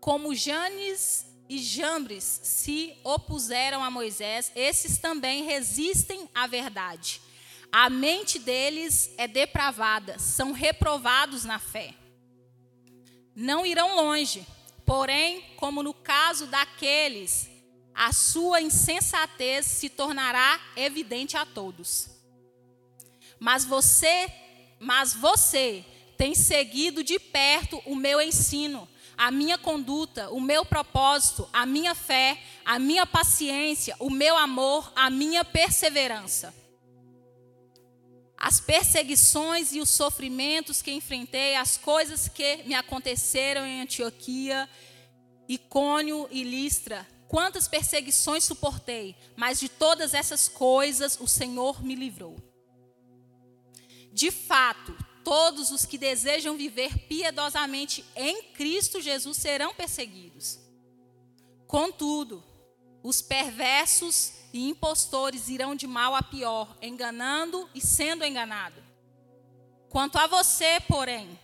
Como Janes e Jambres se opuseram a Moisés, esses também resistem à verdade. A mente deles é depravada, são reprovados na fé. Não irão longe, porém, como no caso daqueles a sua insensatez se tornará evidente a todos. Mas você, mas você tem seguido de perto o meu ensino, a minha conduta, o meu propósito, a minha fé, a minha paciência, o meu amor, a minha perseverança. As perseguições e os sofrimentos que enfrentei, as coisas que me aconteceram em Antioquia, Icônio e Listra, quantas perseguições suportei, mas de todas essas coisas o Senhor me livrou. De fato, todos os que desejam viver piedosamente em Cristo Jesus serão perseguidos. Contudo, os perversos e impostores irão de mal a pior, enganando e sendo enganado. Quanto a você, porém,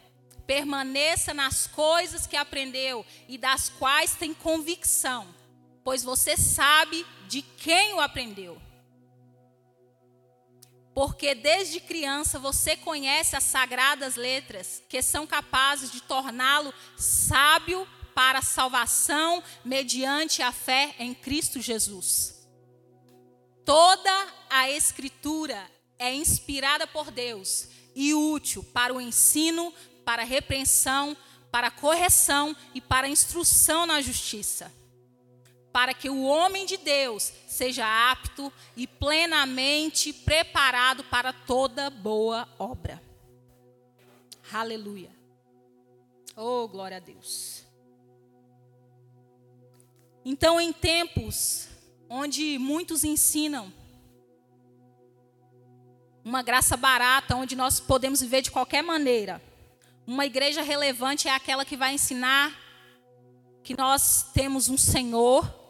permaneça nas coisas que aprendeu e das quais tem convicção pois você sabe de quem o aprendeu. Porque desde criança você conhece as sagradas letras que são capazes de torná-lo sábio para a salvação mediante a fé em Cristo Jesus. Toda a Escritura é inspirada por Deus e útil para o ensino, para a repreensão, para a correção e para a instrução na justiça para que o homem de Deus seja apto e plenamente preparado para toda boa obra. Aleluia. Oh, glória a Deus. Então, em tempos onde muitos ensinam uma graça barata, onde nós podemos viver de qualquer maneira, uma igreja relevante é aquela que vai ensinar que nós temos um Senhor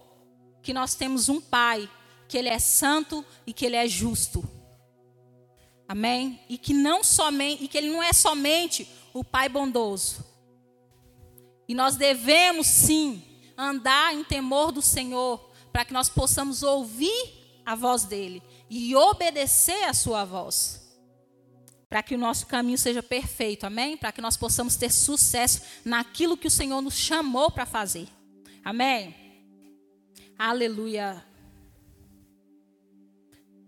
que nós temos um Pai, que Ele é santo e que Ele é justo. Amém? E que não somente, e que Ele não é somente o Pai bondoso. E nós devemos sim andar em temor do Senhor, para que nós possamos ouvir a voz dele e obedecer a sua voz. Para que o nosso caminho seja perfeito, amém? Para que nós possamos ter sucesso naquilo que o Senhor nos chamou para fazer. Amém? Aleluia.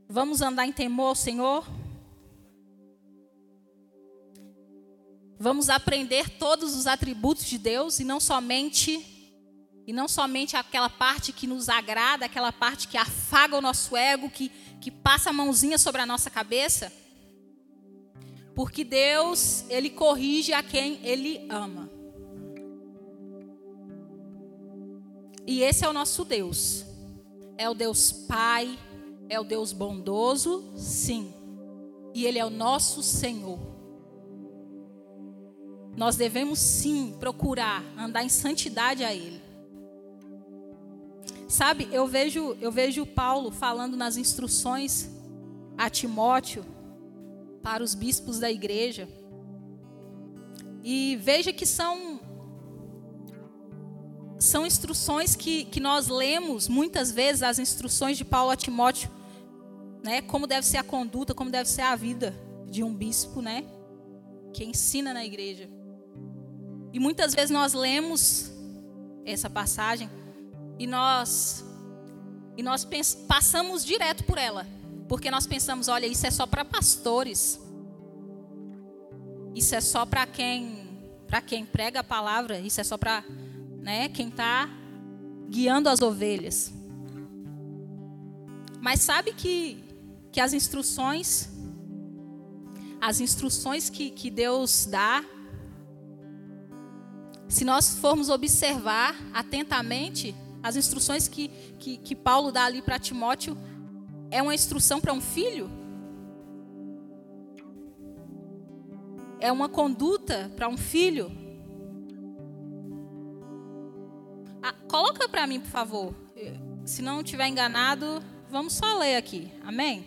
Vamos andar em temor Senhor? Vamos aprender todos os atributos de Deus e não somente e não somente aquela parte que nos agrada, aquela parte que afaga o nosso ego, que, que passa a mãozinha sobre a nossa cabeça. Porque Deus, Ele corrige a quem Ele ama. E esse é o nosso Deus. É o Deus Pai, é o Deus bondoso, sim. E Ele é o nosso Senhor. Nós devemos sim procurar andar em santidade a Ele. Sabe, eu vejo, eu vejo Paulo falando nas instruções a Timóteo para os bispos da igreja. E veja que são são instruções que, que nós lemos muitas vezes, as instruções de Paulo a Timóteo, né? Como deve ser a conduta, como deve ser a vida de um bispo, né? Que ensina na igreja. E muitas vezes nós lemos essa passagem e nós e nós passamos direto por ela, porque nós pensamos, olha, isso é só para pastores. Isso é só para quem para quem prega a palavra, isso é só para né? Quem está guiando as ovelhas. Mas sabe que, que as instruções, as instruções que, que Deus dá, se nós formos observar atentamente, as instruções que, que, que Paulo dá ali para Timóteo, é uma instrução para um filho? É uma conduta para um filho? Ah, coloca para mim, por favor. Se não estiver enganado, vamos só ler aqui. Amém?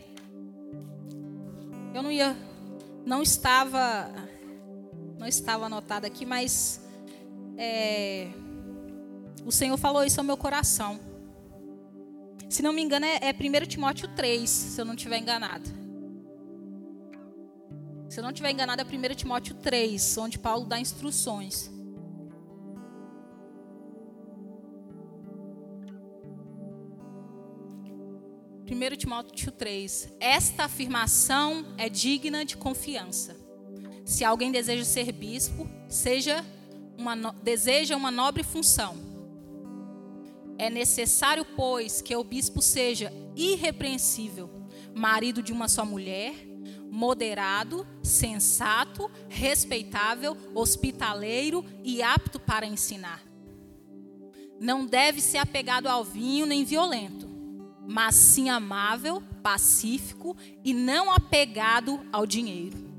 Eu não ia, não estava, não estava anotado aqui, mas é, o Senhor falou isso ao meu coração. Se não me engano, é, é 1 Timóteo 3, se eu não estiver enganado. Se eu não estiver enganado, é 1 Timóteo 3, onde Paulo dá instruções. Primeiro Timóteo 3. Esta afirmação é digna de confiança. Se alguém deseja ser bispo, seja uma, deseja uma nobre função é necessário, pois, que o bispo seja irrepreensível, marido de uma só mulher, moderado, sensato, respeitável, hospitaleiro e apto para ensinar. Não deve ser apegado ao vinho nem violento, mas sim amável, pacífico e não apegado ao dinheiro.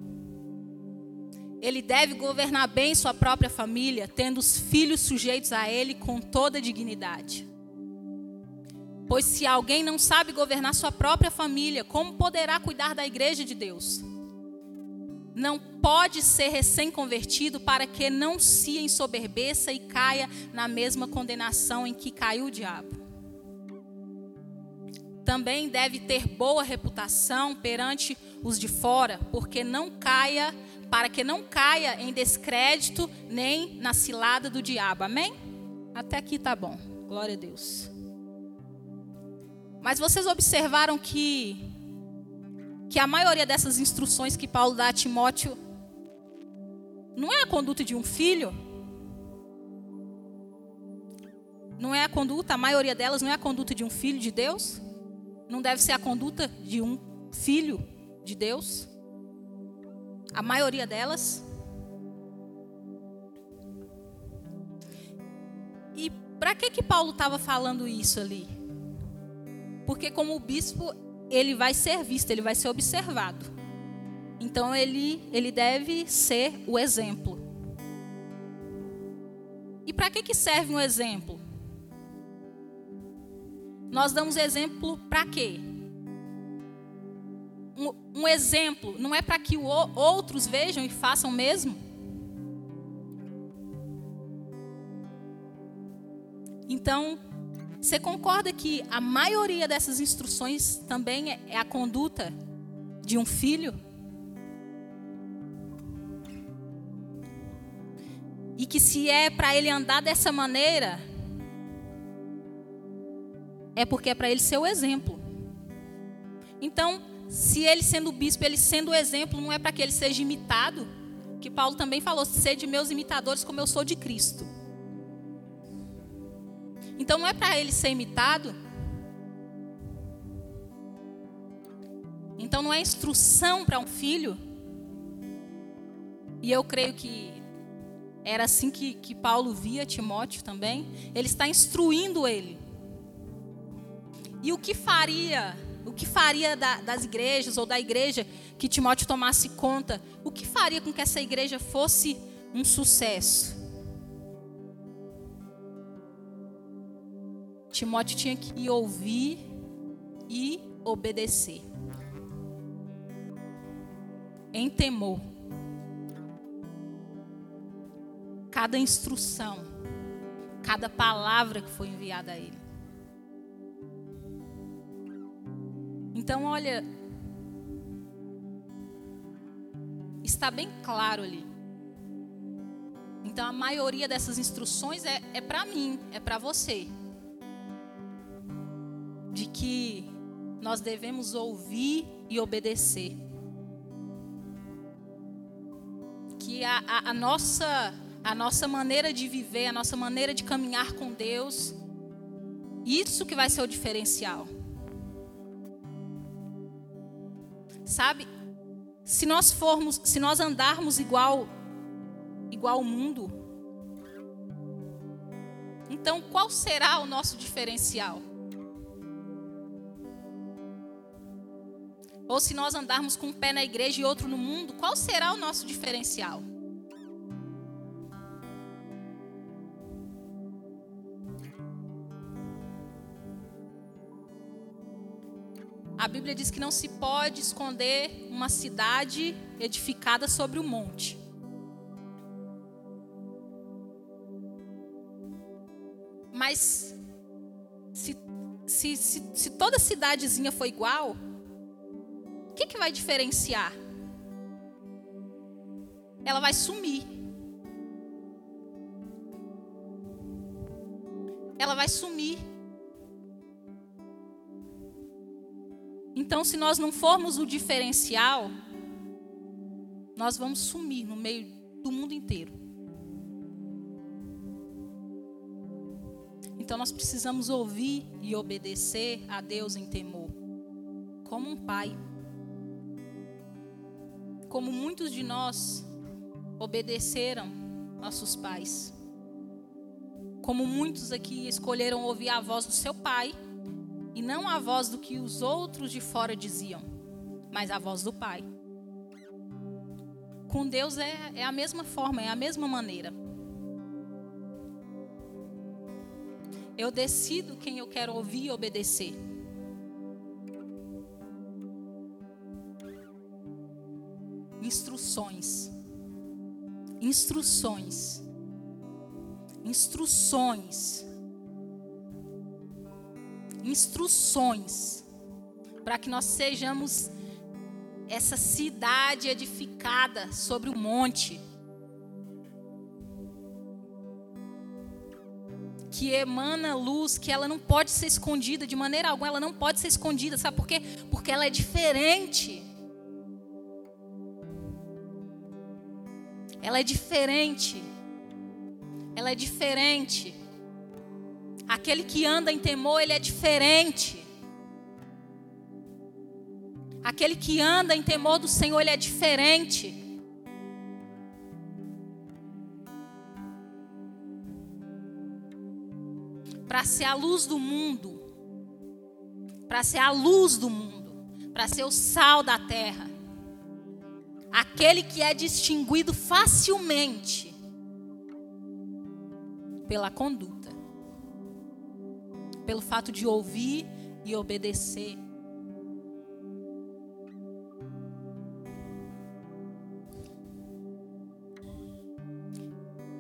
Ele deve governar bem sua própria família, tendo os filhos sujeitos a ele com toda dignidade. Pois se alguém não sabe governar sua própria família, como poderá cuidar da igreja de Deus? Não pode ser recém-convertido para que não se ensoberbeça e caia na mesma condenação em que caiu o diabo. Também deve ter boa reputação perante os de fora, porque não caia, para que não caia em descrédito nem na cilada do diabo. Amém? Até aqui tá bom. Glória a Deus. Mas vocês observaram que que a maioria dessas instruções que Paulo dá a Timóteo não é a conduta de um filho? Não é a conduta, a maioria delas não é a conduta de um filho de Deus? Não deve ser a conduta de um filho de Deus? A maioria delas? E para que que Paulo estava falando isso ali? Porque como o bispo, ele vai ser visto, ele vai ser observado. Então ele ele deve ser o exemplo. E para que que serve um exemplo? Nós damos exemplo para quê? Um, um, exemplo não é para que outros vejam e façam mesmo? Então, você concorda que a maioria dessas instruções também é, é a conduta de um filho? E que se é para ele andar dessa maneira, é porque é para ele ser o exemplo. Então, se ele sendo bispo, ele sendo o exemplo, não é para que ele seja imitado, que Paulo também falou: sede meus imitadores como eu sou de Cristo. Então não é para ele ser imitado. Então não é instrução para um filho. E eu creio que era assim que, que Paulo via Timóteo também. Ele está instruindo ele. E o que faria, o que faria da, das igrejas ou da igreja que Timóteo tomasse conta? O que faria com que essa igreja fosse um sucesso? Timóteo tinha que ouvir e obedecer. Em temor. Cada instrução, cada palavra que foi enviada a ele. Então, olha, está bem claro ali. Então, a maioria dessas instruções é, é para mim, é para você de que nós devemos ouvir e obedecer. Que a, a, a nossa, a nossa maneira de viver, a nossa maneira de caminhar com Deus. Isso que vai ser o diferencial. Sabe? Se nós formos, se nós andarmos igual igual o mundo, então qual será o nosso diferencial? Ou se nós andarmos com um pé na igreja e outro no mundo, qual será o nosso diferencial? A Bíblia diz que não se pode esconder uma cidade edificada sobre o um monte. Mas se, se, se, se toda cidadezinha for igual, o que, que vai diferenciar? Ela vai sumir. Ela vai sumir. Então, se nós não formos o diferencial, nós vamos sumir no meio do mundo inteiro. Então, nós precisamos ouvir e obedecer a Deus em temor, como um pai. Como muitos de nós obedeceram nossos pais. Como muitos aqui escolheram ouvir a voz do seu pai e não a voz do que os outros de fora diziam, mas a voz do Pai. Com Deus é, é a mesma forma, é a mesma maneira. Eu decido quem eu quero ouvir e obedecer. Instruções. Instruções. Instruções instruções para que nós sejamos essa cidade edificada sobre o monte. Que emana luz, que ela não pode ser escondida de maneira alguma, ela não pode ser escondida, sabe por quê? Porque ela é diferente. Ela é diferente. Ela é diferente. Aquele que anda em temor, ele é diferente. Aquele que anda em temor do Senhor, ele é diferente. Para ser a luz do mundo, para ser a luz do mundo, para ser o sal da terra. Aquele que é distinguido facilmente pela conduta pelo fato de ouvir e obedecer.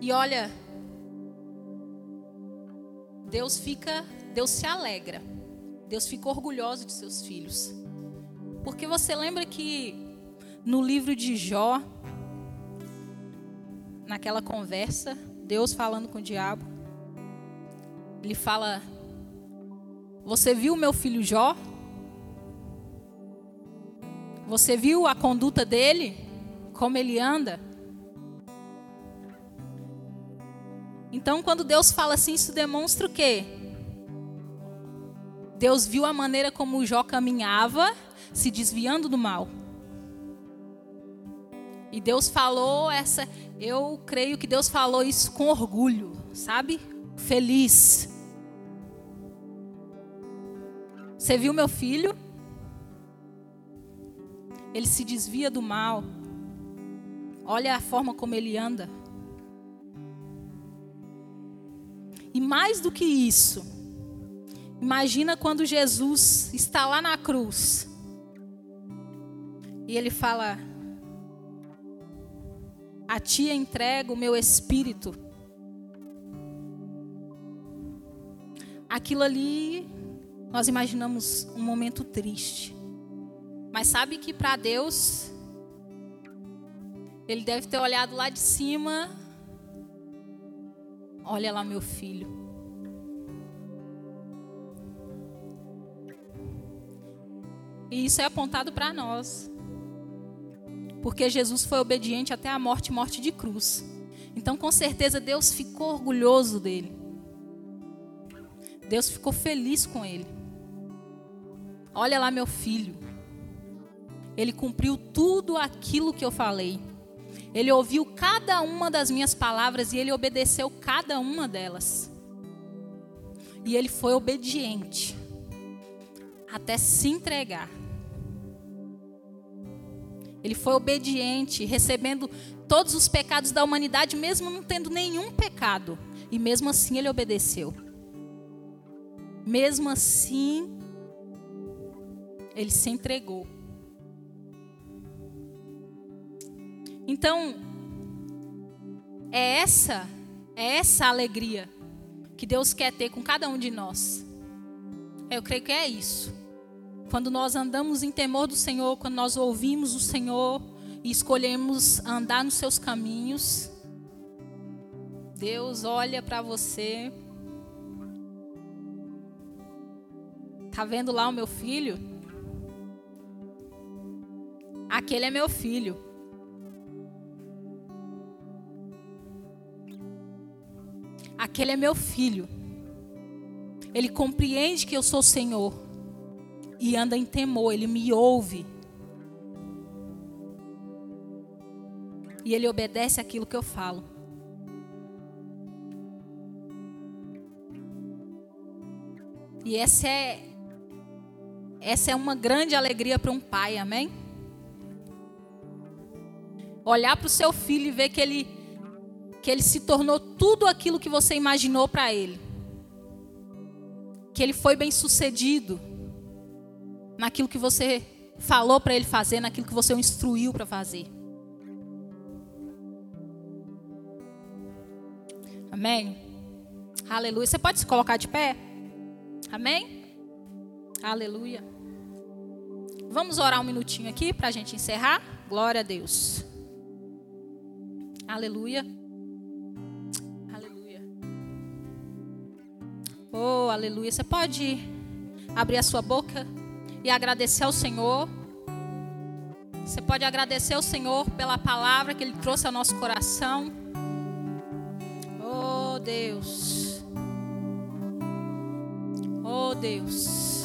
E olha, Deus fica, Deus se alegra. Deus fica orgulhoso de seus filhos. Porque você lembra que no livro de Jó, naquela conversa, Deus falando com o diabo, ele fala você viu meu filho Jó? Você viu a conduta dele? Como ele anda? Então, quando Deus fala assim, isso demonstra o quê? Deus viu a maneira como Jó caminhava, se desviando do mal. E Deus falou essa, eu creio que Deus falou isso com orgulho, sabe? Feliz. Você viu meu filho? Ele se desvia do mal. Olha a forma como ele anda. E mais do que isso, imagina quando Jesus está lá na cruz. E ele fala: A ti entrego o meu espírito. Aquilo ali nós imaginamos um momento triste. Mas sabe que para Deus, Ele deve ter olhado lá de cima. Olha lá, meu filho. E isso é apontado para nós. Porque Jesus foi obediente até a morte morte de cruz. Então, com certeza, Deus ficou orgulhoso dele. Deus ficou feliz com ele. Olha lá, meu filho. Ele cumpriu tudo aquilo que eu falei. Ele ouviu cada uma das minhas palavras e ele obedeceu cada uma delas. E ele foi obediente até se entregar. Ele foi obediente, recebendo todos os pecados da humanidade, mesmo não tendo nenhum pecado. E mesmo assim ele obedeceu. Mesmo assim, ele se entregou. Então, é essa, é essa alegria que Deus quer ter com cada um de nós. Eu creio que é isso. Quando nós andamos em temor do Senhor, quando nós ouvimos o Senhor e escolhemos andar nos seus caminhos, Deus olha para você. Tá vendo lá o meu filho? Aquele é meu filho. Aquele é meu filho. Ele compreende que eu sou Senhor e anda em temor, ele me ouve. E ele obedece aquilo que eu falo. E essa é essa é uma grande alegria para um pai, amém? Olhar para o seu filho e ver que ele que ele se tornou tudo aquilo que você imaginou para ele. Que ele foi bem-sucedido naquilo que você falou para ele fazer, naquilo que você o instruiu para fazer. Amém? Aleluia. Você pode se colocar de pé? Amém? Aleluia. Vamos orar um minutinho aqui para a gente encerrar? Glória a Deus. Aleluia. Aleluia. Oh, aleluia. Você pode abrir a sua boca? e agradecer ao Senhor. Você pode agradecer ao Senhor pela palavra que Ele trouxe ao nosso coração. Oh Deus. Oh Deus.